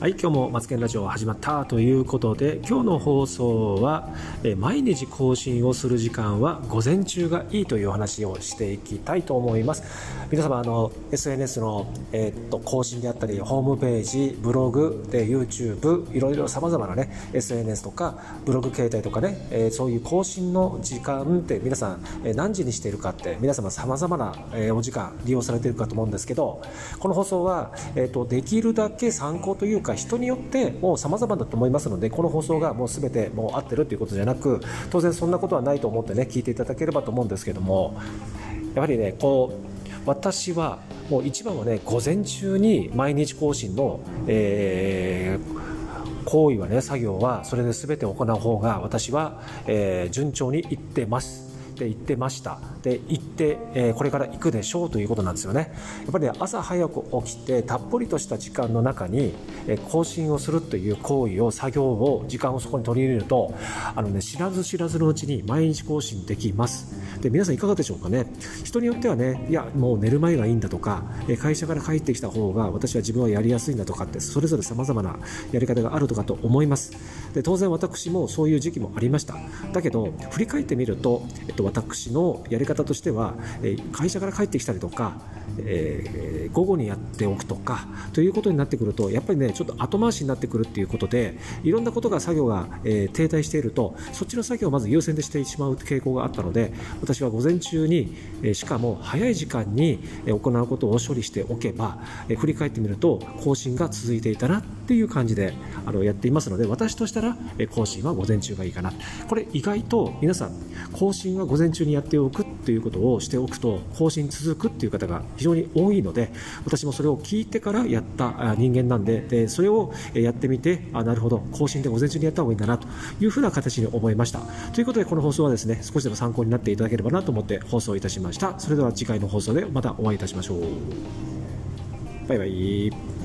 はい今日もマツケンラジオ始まったということで今日の放送はえ毎日更新をする時間は午前中がいいという話をしていきたいと思います。皆様あの SNS の、えー、っと更新であったりホームページブログで YouTube いろいろさまざまなね SNS とかブログ形態とかね、えー、そういう更新の時間って皆さん、え何時にしているかって皆様さまざまな、えお時間利用されているかと思うんですけどこの放送は、えー、っとできるだけ参考というかか人によってもう様々だと思いますのでこの放送がもう全てもう合ってるということじゃなく当然そんなことはないと思ってね聞いていただければと思うんですけどもやはりねこう私はもう一番はね午前中に毎日更新の、えー、行為はね作業はそれで全て行う方が私は、えー、順調にいってます。って言ってました。で行って、えー、これから行くでしょうということなんですよね。やっぱり、ね、朝早く起きてたっぷりとした時間の中に、えー、更新をするという行為を作業を時間をそこに取り入れるとあの、ね、知らず知らずのうちに毎日更新できます。で皆さんいかがでしょうかね？人によってはねいやもう寝る前がいいんだとか会社から帰ってきた方が私は自分はやりやすいんだとかってそれぞれ様々なやり方があるとかと思います。で当然私もそういう時期もありました。だけど振り返ってみると、えっと、私のやり方としては、会社から帰ってきたりとか、えー、午後にやっておくとかということになってくるとやっぱりねちょっと後回しになってくるっていうことでいろんなことが作業が、えー、停滞しているとそっちの作業をまず優先でしてしまう傾向があったので私は午前中に、しかも早い時間に行うことを処理しておけば、振り返ってみると更新が続いていたなっていう感じであのやっていますので私としたら、更新は午前中がいいかな。これ意外と皆さん更新は午前中にやっておくっていうことをしておくと更新続くっていう方が非常に多いので私もそれを聞いてからやった人間なんででそれをやってみてあなるほど更新で午前中にやった方がいいんだなというふうな形に思いました。ということでこの放送はですね少しでも参考になっていただければなと思って放送いたしました。それでは次回の放送でまたお会いいたしましょう。バイバイ。